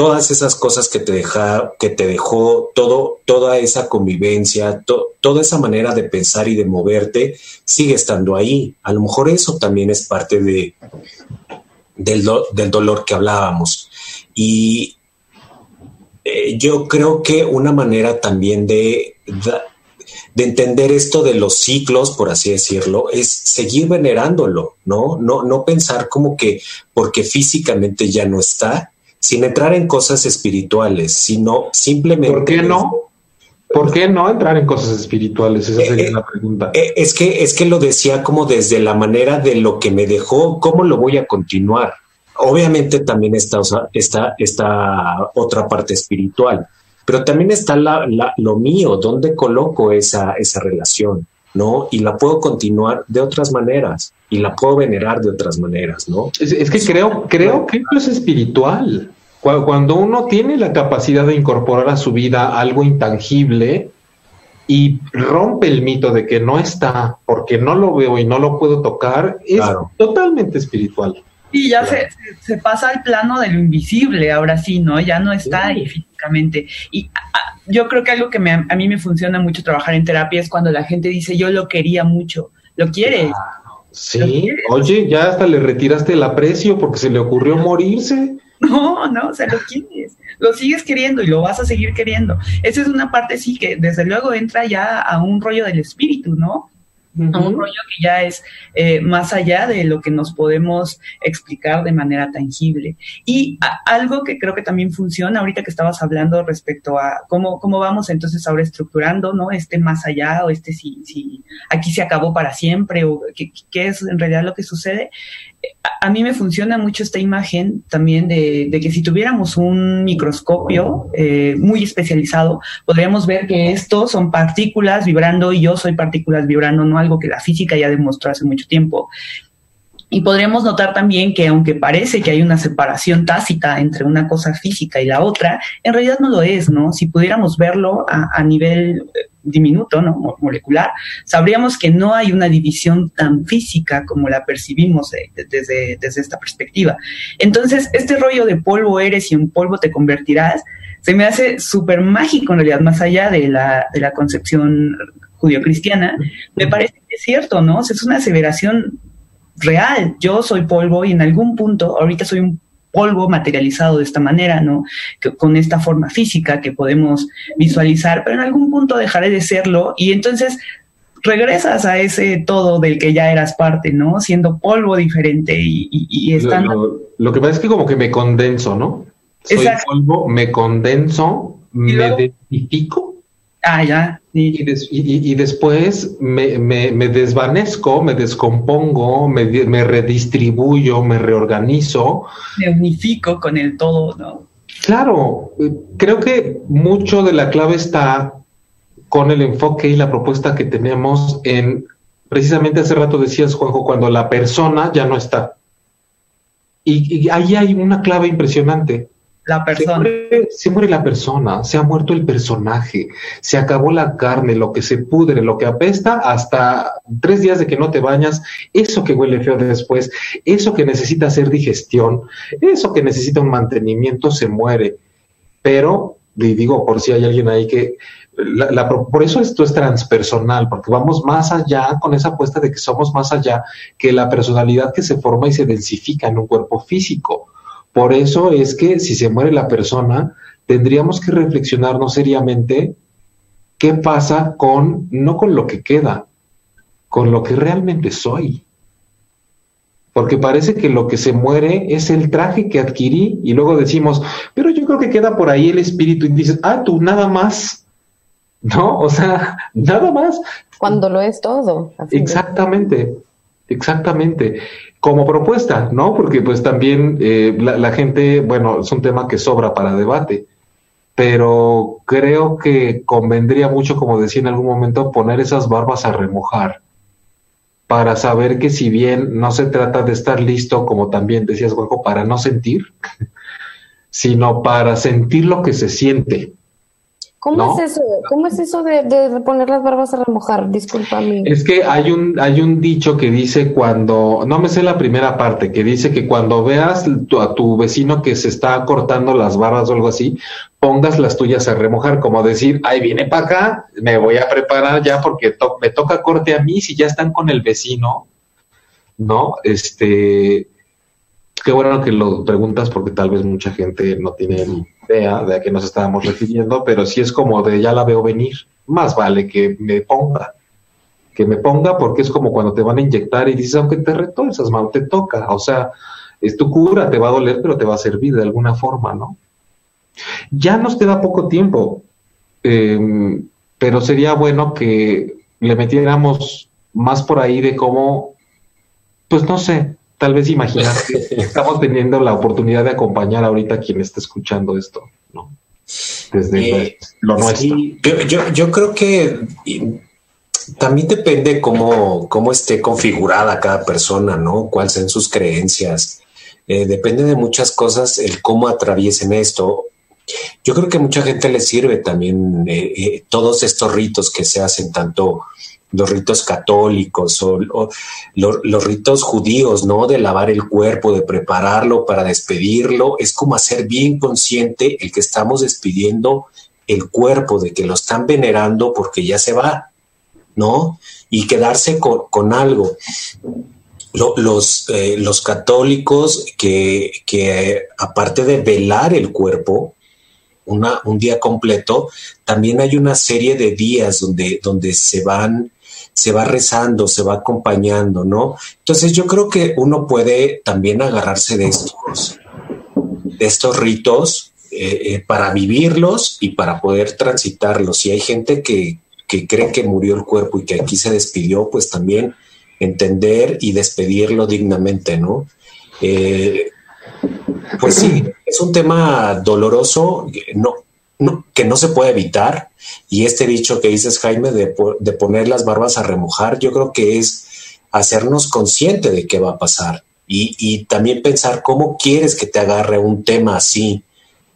Todas esas cosas que te deja, que te dejó, todo, toda esa convivencia, toda esa manera de pensar y de moverte, sigue estando ahí. A lo mejor eso también es parte de, del, del dolor que hablábamos. Y eh, yo creo que una manera también de, de entender esto de los ciclos, por así decirlo, es seguir venerándolo, ¿no? No, no pensar como que porque físicamente ya no está, sin entrar en cosas espirituales, sino simplemente... ¿Por qué no? ¿Por qué no entrar en cosas espirituales? Esa sería eh, la pregunta. Eh, es, que, es que lo decía como desde la manera de lo que me dejó, ¿cómo lo voy a continuar? Obviamente también está, está, está otra parte espiritual, pero también está lo mío, ¿dónde coloco esa, esa relación? ¿No? Y la puedo continuar de otras maneras y la puedo venerar de otras maneras, ¿no? Es, que creo, creo que eso es espiritual. Cuando uno tiene la capacidad de incorporar a su vida algo intangible y rompe el mito de que no está porque no lo veo y no lo puedo tocar, es totalmente espiritual. Y ya se, se, pasa al plano de lo invisible, ahora sí, ¿no? Ya no está ahí físicamente. Y yo creo que algo que me, a mí me funciona mucho trabajar en terapia es cuando la gente dice, yo lo quería mucho, lo quieres. sí, oye, ya hasta le retiraste el aprecio porque se le ocurrió morirse. No, no, o sea, lo quieres, lo sigues queriendo y lo vas a seguir queriendo. Esa es una parte, sí, que desde luego entra ya a un rollo del espíritu, ¿no? A un rollo que ya es eh, más allá de lo que nos podemos explicar de manera tangible. Y algo que creo que también funciona, ahorita que estabas hablando respecto a cómo, cómo vamos entonces ahora estructurando, ¿no? Este más allá o este si, si aquí se acabó para siempre o qué, qué es en realidad lo que sucede a mí me funciona mucho esta imagen también de, que si tuviéramos un microscopio eh, muy especializado, podríamos ver que estos son partículas vibrando y yo soy partículas vibrando, no algo que la física ya demostró hace mucho tiempo. Y podríamos notar también que aunque parece que hay una separación tácita entre una cosa física y la otra, en realidad no lo es, ¿no? Si pudiéramos verlo a, nivel eh, diminuto, ¿no? molecular, sabríamos que no hay una división tan física como la percibimos desde, desde esta perspectiva. Entonces, este rollo de polvo eres y en polvo te convertirás, se me hace súper mágico en realidad, más allá de la, de la concepción judío-cristiana, me parece que es cierto, ¿no? es una aseveración real. Yo soy polvo y en algún punto, ahorita soy un polvo materializado de esta manera, ¿no? con esta forma física que podemos visualizar, pero en algún punto dejaré de serlo y entonces regresas a ese todo del que ya eras parte, ¿no? Siendo polvo diferente y, estando... Lo, que pasa es que como que me condenso, ¿no? Soy polvo, me condenso, me identifico Ah, ya. Y, después me, desvanezco, me descompongo, me, redistribuyo, me reorganizo. Me unifico con el todo, ¿no? Claro, creo que mucho de la clave está con el enfoque y la propuesta que tenemos en, precisamente hace rato decías, Juanjo, cuando la persona ya no está. y ahí hay una clave impresionante la persona. Se muere, la persona, se ha muerto el personaje, se acabó la carne, lo que se pudre, lo que apesta, hasta tres días de que no te bañas, eso que huele feo después, eso que necesita hacer digestión, eso que necesita un mantenimiento, se muere. Pero, digo, por si hay alguien ahí que... La, por eso esto es transpersonal, porque vamos más allá con esa apuesta de que somos más allá que la personalidad que se forma y se densifica en un cuerpo físico por eso es que si se muere la persona, tendríamos que reflexionarnos seriamente qué pasa con, no con lo que queda, con lo que realmente soy. Porque parece que lo que se muere es el traje que adquirí y luego decimos, pero yo creo que queda por ahí el espíritu y dices, ah, tú nada más. ¿No? O sea, nada más. Cuando lo es todo. Exactamente, exactamente como propuesta, ¿no? Porque pues también eh, la, gente, bueno, es un tema que sobra para debate, pero creo que convendría mucho, como decía en algún momento, poner esas barbas a remojar para saber que si bien no se trata de estar listo, como también decías, Juanjo, para no sentir, sino para sentir lo que se siente. ¿Cómo es eso? ¿Cómo es eso de, poner las barbas a remojar? Discúlpame. Es que hay un, hay un dicho que dice cuando, no me sé la primera parte, que dice que cuando veas a tu vecino que se está cortando las barbas o algo así, pongas las tuyas a remojar, como decir, ay, viene para acá, me voy a preparar ya porque me toca corte a mí si ya están con el vecino, ¿no? Este, qué bueno que lo preguntas porque tal vez mucha gente no tiene idea de a qué nos estábamos refiriendo, pero si es como de ya la veo venir, más vale que me ponga, que me ponga porque es como cuando te van a inyectar y dices, aunque te retuerzas, mano, te toca, o sea, es tu cura, te va a doler, pero te va a servir de alguna forma, ¿no? Ya nos queda poco tiempo, em, pero sería bueno que le metiéramos más por ahí de cómo, pues no sé, tal vez imaginar que estamos teniendo la oportunidad de acompañar ahorita a quien está escuchando esto, ¿no? Desde eh, lo nuestro. yo, creo que también depende cómo, cómo esté configurada cada persona, ¿no? Cuáles sean sus creencias. Eh, depende de muchas cosas el cómo atraviesen esto. Yo creo que a mucha gente le sirve también eh, todos estos ritos que se hacen tanto los ritos católicos o, los ritos judíos, ¿no? De lavar el cuerpo, de prepararlo para despedirlo, es como hacer bien consciente el que estamos despidiendo el cuerpo, de que lo están venerando porque ya se va, ¿no? Y quedarse con, algo. los, eh, los católicos que, que aparte de velar el cuerpo, una, un día completo, también hay una serie de días donde, donde se van se va rezando, se va acompañando, ¿no? Entonces yo creo que uno puede también agarrarse de estos, de estos ritos eh, eh, para vivirlos y para poder transitarlos. Si hay gente que, cree que murió el cuerpo y que aquí se despidió, pues también entender y despedirlo dignamente, ¿no? Eh, pues sí, es un tema doloroso, no, que no se puede evitar. Y este dicho que dices, Jaime, de, poner las barbas a remojar, yo creo que es hacernos consciente de qué va a pasar y, también pensar cómo quieres que te agarre un tema así,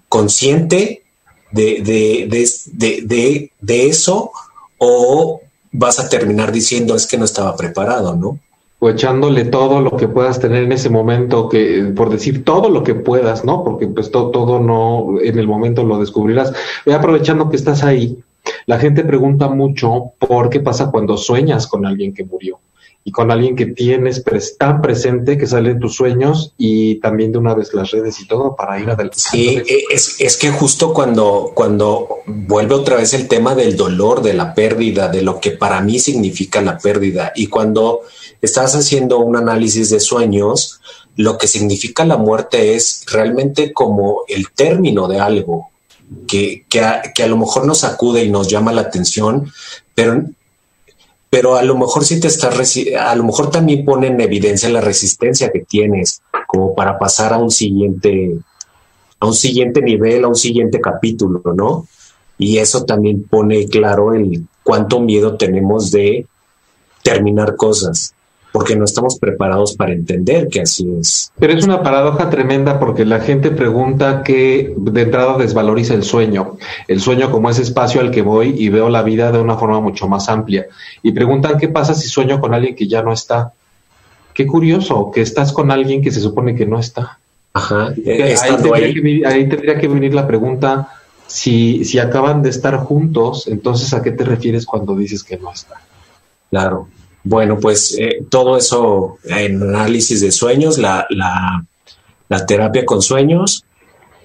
consciente de, de, de eso o vas a terminar diciendo es que no estaba preparado, ¿no? O echándole todo lo que puedas tener en ese momento, que por decir todo lo que puedas, ¿no? Porque pues todo, no en el momento lo descubrirás. Voy aprovechando que estás ahí, la gente pregunta mucho por qué pasa cuando sueñas con alguien que murió y con alguien que tienes tan presente que sale en tus sueños y también de una vez las redes y todo para ir adelante. Sí, eh, es, es que justo cuando, cuando vuelve otra vez el tema del dolor, de la pérdida, de lo que para mí significa la pérdida y cuando estás haciendo un análisis de sueños, lo que significa la muerte es realmente como el término de algo que, que, a, lo mejor nos acude y nos llama la atención, pero, pero a lo mejor sí te estás, a lo mejor también pone en evidencia la resistencia que tienes como para pasar a un siguiente, a un siguiente nivel, a un siguiente capítulo, ¿no? Y eso también pone claro el cuánto miedo tenemos de terminar cosas porque no estamos preparados para entender que así es. Pero es una paradoja tremenda porque la gente pregunta que de entrada desvaloriza el sueño, el sueño como ese espacio al que voy y veo la vida de una forma mucho más amplia. Y preguntan qué pasa si sueño con alguien que ya no está. Qué curioso que estás con alguien que se supone que no está. Ajá. Ahí tendría, Que, ahí tendría que venir la pregunta, si, si acaban de estar juntos, entonces ¿a qué te refieres cuando dices que no está? Claro. Bueno, pues eh, todo eso en análisis de sueños, la, la, terapia con sueños,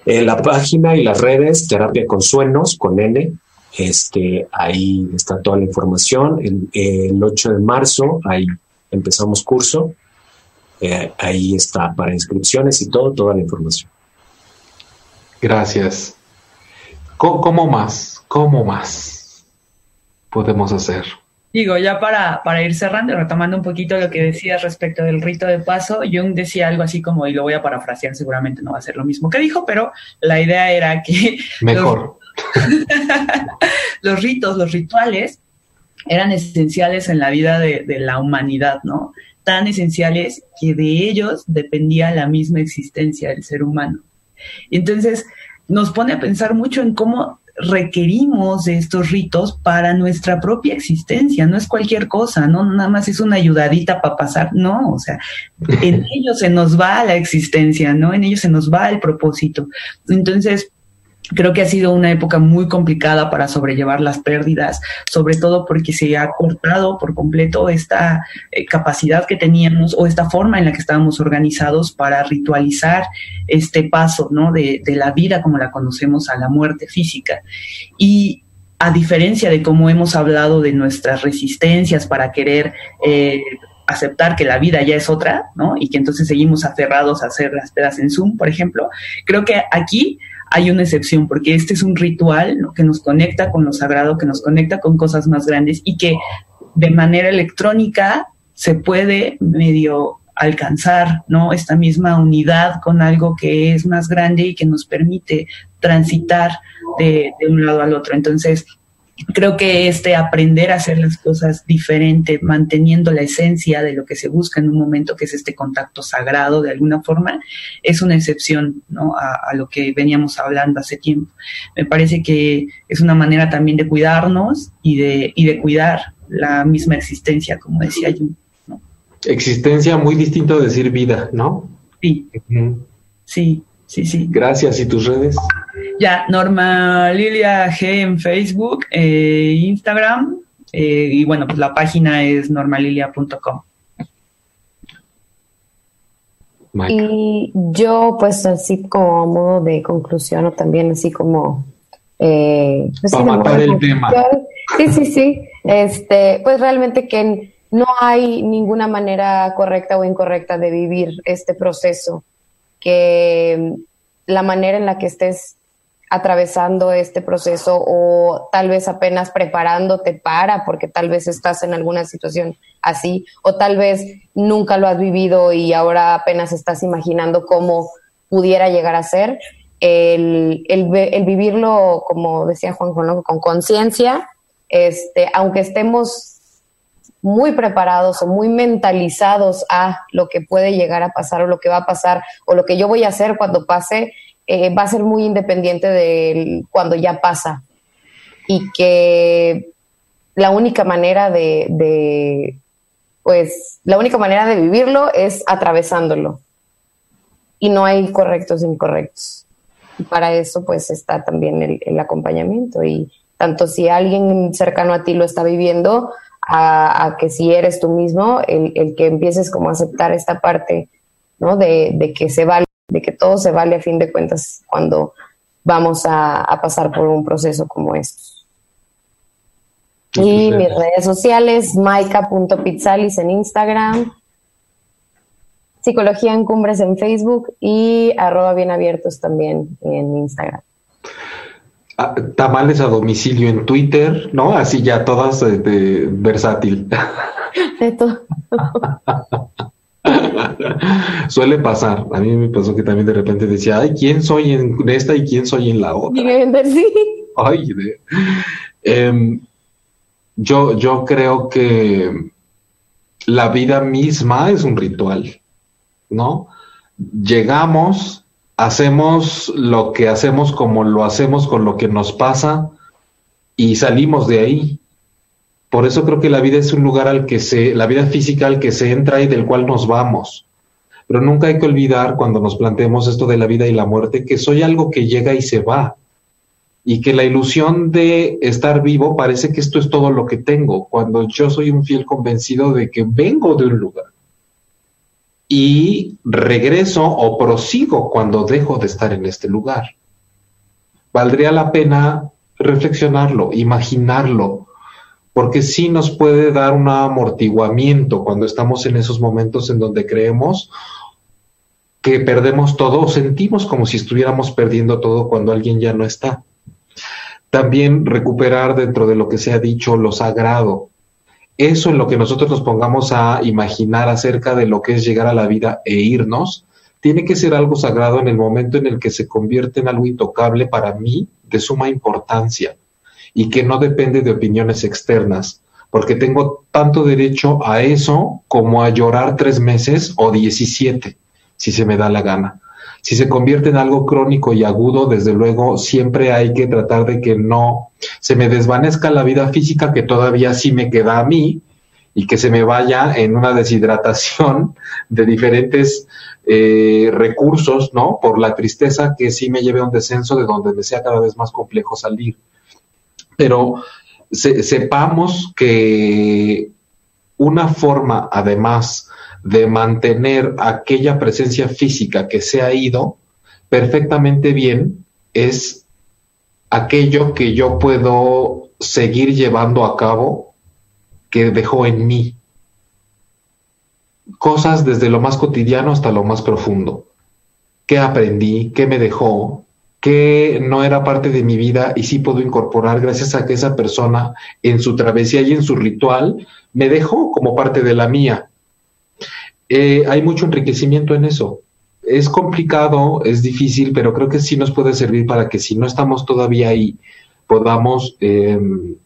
eh, la página y las redes, terapia con sueños, con N, este, ahí está toda la información. El, el 8 de marzo, ahí empezamos curso. Eh, ahí está para inscripciones y todo, toda la información. Gracias. cómo más? ¿Cómo más podemos hacer? Digo, ya para, para ir cerrando, retomando un poquito lo que decías respecto del rito de paso, Jung decía algo así como, y lo voy a parafrasear, seguramente no va a ser lo mismo que dijo, pero la idea era que... Mejor. Los, ritos, los rituales, eran esenciales en la vida de, de la humanidad, ¿no? Tan esenciales que de ellos dependía la misma existencia del ser humano. Y entonces nos pone a pensar mucho en cómo requerimos de estos ritos para nuestra propia existencia, no es cualquier cosa, no nada más es una ayudadita para pasar, no, o sea, en ellos se nos va la existencia, ¿no? En ellos se nos va el propósito. Entonces, Creo que ha sido una época muy complicada para sobrellevar las pérdidas, sobre todo porque se ha cortado por completo esta eh, capacidad que teníamos o esta forma en la que estábamos organizados para ritualizar este paso ¿no? de, la vida como la conocemos a la muerte física. Y a diferencia de cómo hemos hablado de nuestras resistencias para querer eh, aceptar que la vida ya es otra, ¿no? Y que entonces seguimos aferrados a hacer las pedas en Zoom, por ejemplo. Creo que aquí hay una excepción, porque este es un ritual que nos conecta con lo sagrado, que nos conecta con cosas más grandes y que de manera electrónica se puede medio alcanzar, ¿no? Esta misma unidad con algo que es más grande y que nos permite transitar de, de un lado al otro. Entonces, creo que este aprender a hacer las cosas diferente, manteniendo la esencia de lo que se busca en un momento, que es este contacto sagrado de alguna forma, es una excepción ¿no? a, lo que veníamos hablando hace tiempo. Me parece que es una manera también de cuidarnos y de, y de cuidar la misma existencia, como decía yo. Existencia muy distinto de decir vida, ¿no? Sí, sí, sí, sí. Gracias. ¿Y tus redes? Ya, Norma Lilia G en Facebook, eh, Instagram, eh, y bueno, pues la página es normalilia.com. Y yo, pues así como modo de conclusión, o también así como... Eh, pues, Para matar el tema. Sí, sí, sí. Este, pues realmente que no hay ninguna manera correcta o incorrecta de vivir este proceso. Que la manera en la que estés atravesando este proceso o tal vez apenas preparándote para, porque tal vez estás en alguna situación así, o tal vez nunca lo has vivido y ahora apenas estás imaginando cómo pudiera llegar a ser. El, el, vivirlo, como decía Juan Juan, con conciencia, este, aunque estemos muy preparados o muy mentalizados a lo que puede llegar a pasar o lo que va a pasar o lo que yo voy a hacer cuando pase, eh, va a ser muy independiente de cuando ya pasa. Y que la única manera de, pues, la única manera de vivirlo es atravesándolo. Y no hay correctos e incorrectos. Para eso, pues, está también el, acompañamiento. Y tanto si alguien cercano a ti lo está viviendo, a, que si eres tú mismo, el, que empieces como a aceptar esta parte, ¿no? De, de que se vale de que todo se vale a fin de cuentas cuando vamos a, pasar por un proceso como estos. Y mis redes sociales, maika.pizzalis en Instagram, Psicología en Cumbres en Facebook y arroba bien abiertos también en Instagram. Ah, tamales a domicilio en Twitter, ¿no? Así ya todas de, de versátil. De todo. Suele pasar. A mí me pasó que también de repente decía, ay, ¿quién soy en esta y quién soy en la otra? Ay, em, yo, yo creo que la vida misma es un ritual, ¿no? Llegamos, hacemos lo que hacemos como lo hacemos con lo que nos pasa y salimos de ahí. Por eso creo que la vida es un lugar al que se, la vida física al que se entra y del cual nos vamos. Pero nunca hay que olvidar cuando nos planteemos esto de la vida y la muerte que soy algo que llega y se va. Y que la ilusión de estar vivo parece que esto es todo lo que tengo, cuando yo soy un fiel convencido de que vengo de un lugar. Y regreso o prosigo cuando dejo de estar en este lugar. Valdría la pena reflexionarlo, imaginarlo, porque sí nos puede dar un amortiguamiento cuando estamos en esos momentos en donde creemos que perdemos todo o sentimos como si estuviéramos perdiendo todo cuando alguien ya no está. También recuperar dentro de lo que se ha dicho lo sagrado. Eso en lo que nosotros nos pongamos a imaginar acerca de lo que es llegar a la vida e irnos, tiene que ser algo sagrado en el momento en el que se convierte en algo intocable para mí de suma importancia y que no depende de opiniones externas, porque tengo tanto derecho a eso como a llorar tres meses o diecisiete, si se me da la gana. Si se convierte en algo crónico y agudo, desde luego siempre hay que tratar de que no se me desvanezca la vida física que todavía sí me queda a mí y que se me vaya en una deshidratación de diferentes eh, recursos, ¿no? Por la tristeza que sí me lleve a un descenso de donde me sea cada vez más complejo salir. Pero sepamos que una forma, además, de mantener aquella presencia física que se ha ido perfectamente bien es aquello que yo puedo seguir llevando a cabo que dejó en mí. Cosas desde lo más cotidiano hasta lo más profundo. ¿Qué aprendí? ¿Qué me dejó? ¿Qué no era parte de mi vida y sí puedo incorporar gracias a que esa persona en su travesía y en su ritual me dejó como parte de la mía? Eh, hay mucho enriquecimiento en eso. Es complicado, es difícil, pero creo que sí nos puede servir para que si no estamos todavía ahí, podamos em,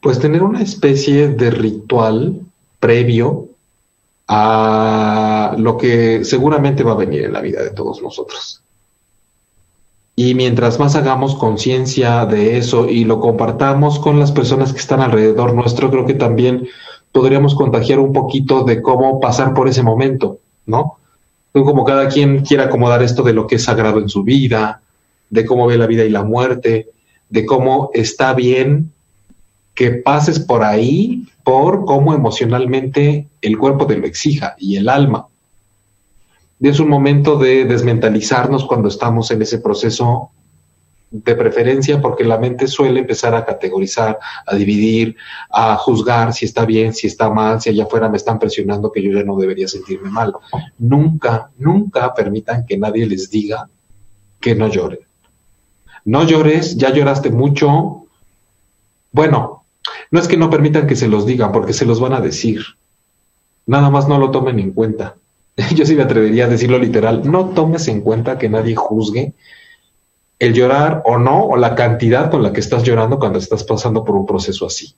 pues tener una especie de ritual previo a lo que seguramente va a venir en la vida de todos nosotros. Y mientras más hagamos conciencia de eso y lo compartamos con las personas que están alrededor nuestro, creo que también podríamos contagiar un poquito de cómo pasar por ese momento, ¿no? Como cada quien quiera acomodar esto de lo que es sagrado en su vida, de cómo ve la vida y la muerte, de cómo está bien que pases por ahí por cómo emocionalmente el cuerpo te lo exija y el alma. Es un momento de desmentalizarnos cuando estamos en ese proceso de preferencia porque la mente suele empezar a categorizar, a dividir, a juzgar si está bien, si está mal, si allá afuera me están presionando que yo ya no debería sentirme mal. Nunca, nunca permitan que nadie les diga que no lloren. No llores, ya lloraste mucho. Bueno, no es que no permitan que se los digan porque se los van a decir. Nada más no lo tomen en cuenta. Yo sí me atrevería a decirlo literal. No tomes en cuenta que nadie juzgue el llorar o no, o la cantidad con la que estás llorando cuando estás pasando por un proceso así.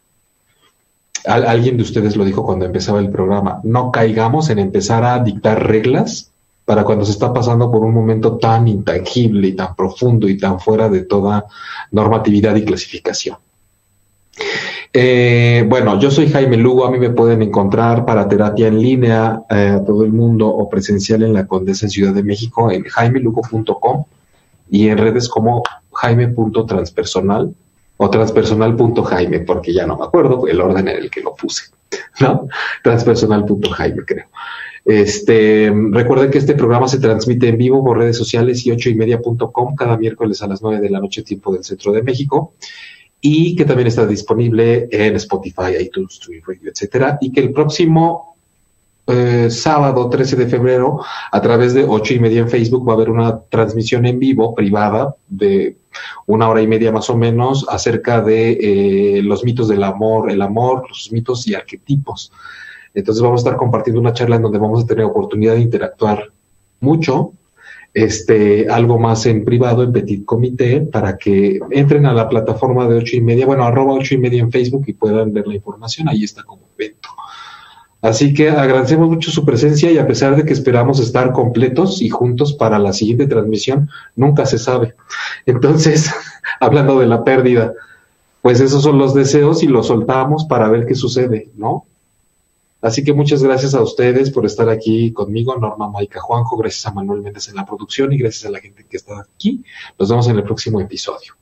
alguien de ustedes lo dijo cuando empezaba el programa, no caigamos en empezar a dictar reglas para cuando se está pasando por un momento tan intangible y tan profundo y tan fuera de toda normatividad y clasificación. Eh, bueno, yo soy Jaime Lugo, a mí me pueden encontrar para terapia en línea eh, a todo el mundo o presencial en la Condesa en Ciudad de México en jaimelugo.com y en redes como jaime.transpersonal o transpersonal.jaime, porque ya no me acuerdo el orden en el que lo puse, ¿no? Transpersonal.jaime, creo. Este, recuerden que este programa se transmite en vivo por redes sociales y ocho y media.com cada miércoles a las nueve de la noche, tiempo del centro de México, y que también está disponible en Spotify, iTunes, Twitter, etcétera, y que el próximo eh, sábado 13 de febrero, a través de ocho y media en Facebook, va a haber una transmisión en vivo privada de una hora y media más o menos acerca de eh, los mitos del amor, el amor, los mitos y arquetipos. Entonces vamos a estar compartiendo una charla en donde vamos a tener oportunidad de interactuar mucho, este, algo más en privado, en petit comité, para que entren a la plataforma de ocho y media, bueno, arroba ocho y media en Facebook y puedan ver la información, ahí está como evento. Así que agradecemos mucho su presencia y a pesar de que esperamos estar completos y juntos para la siguiente transmisión, nunca se sabe. Entonces, hablando de la pérdida, pues esos son los deseos y los soltamos para ver qué sucede, ¿no? Así que muchas gracias a ustedes por estar aquí conmigo, Norma Maica Juanjo, gracias a Manuel Méndez en la producción y gracias a la gente que está aquí. Nos vemos en el próximo episodio.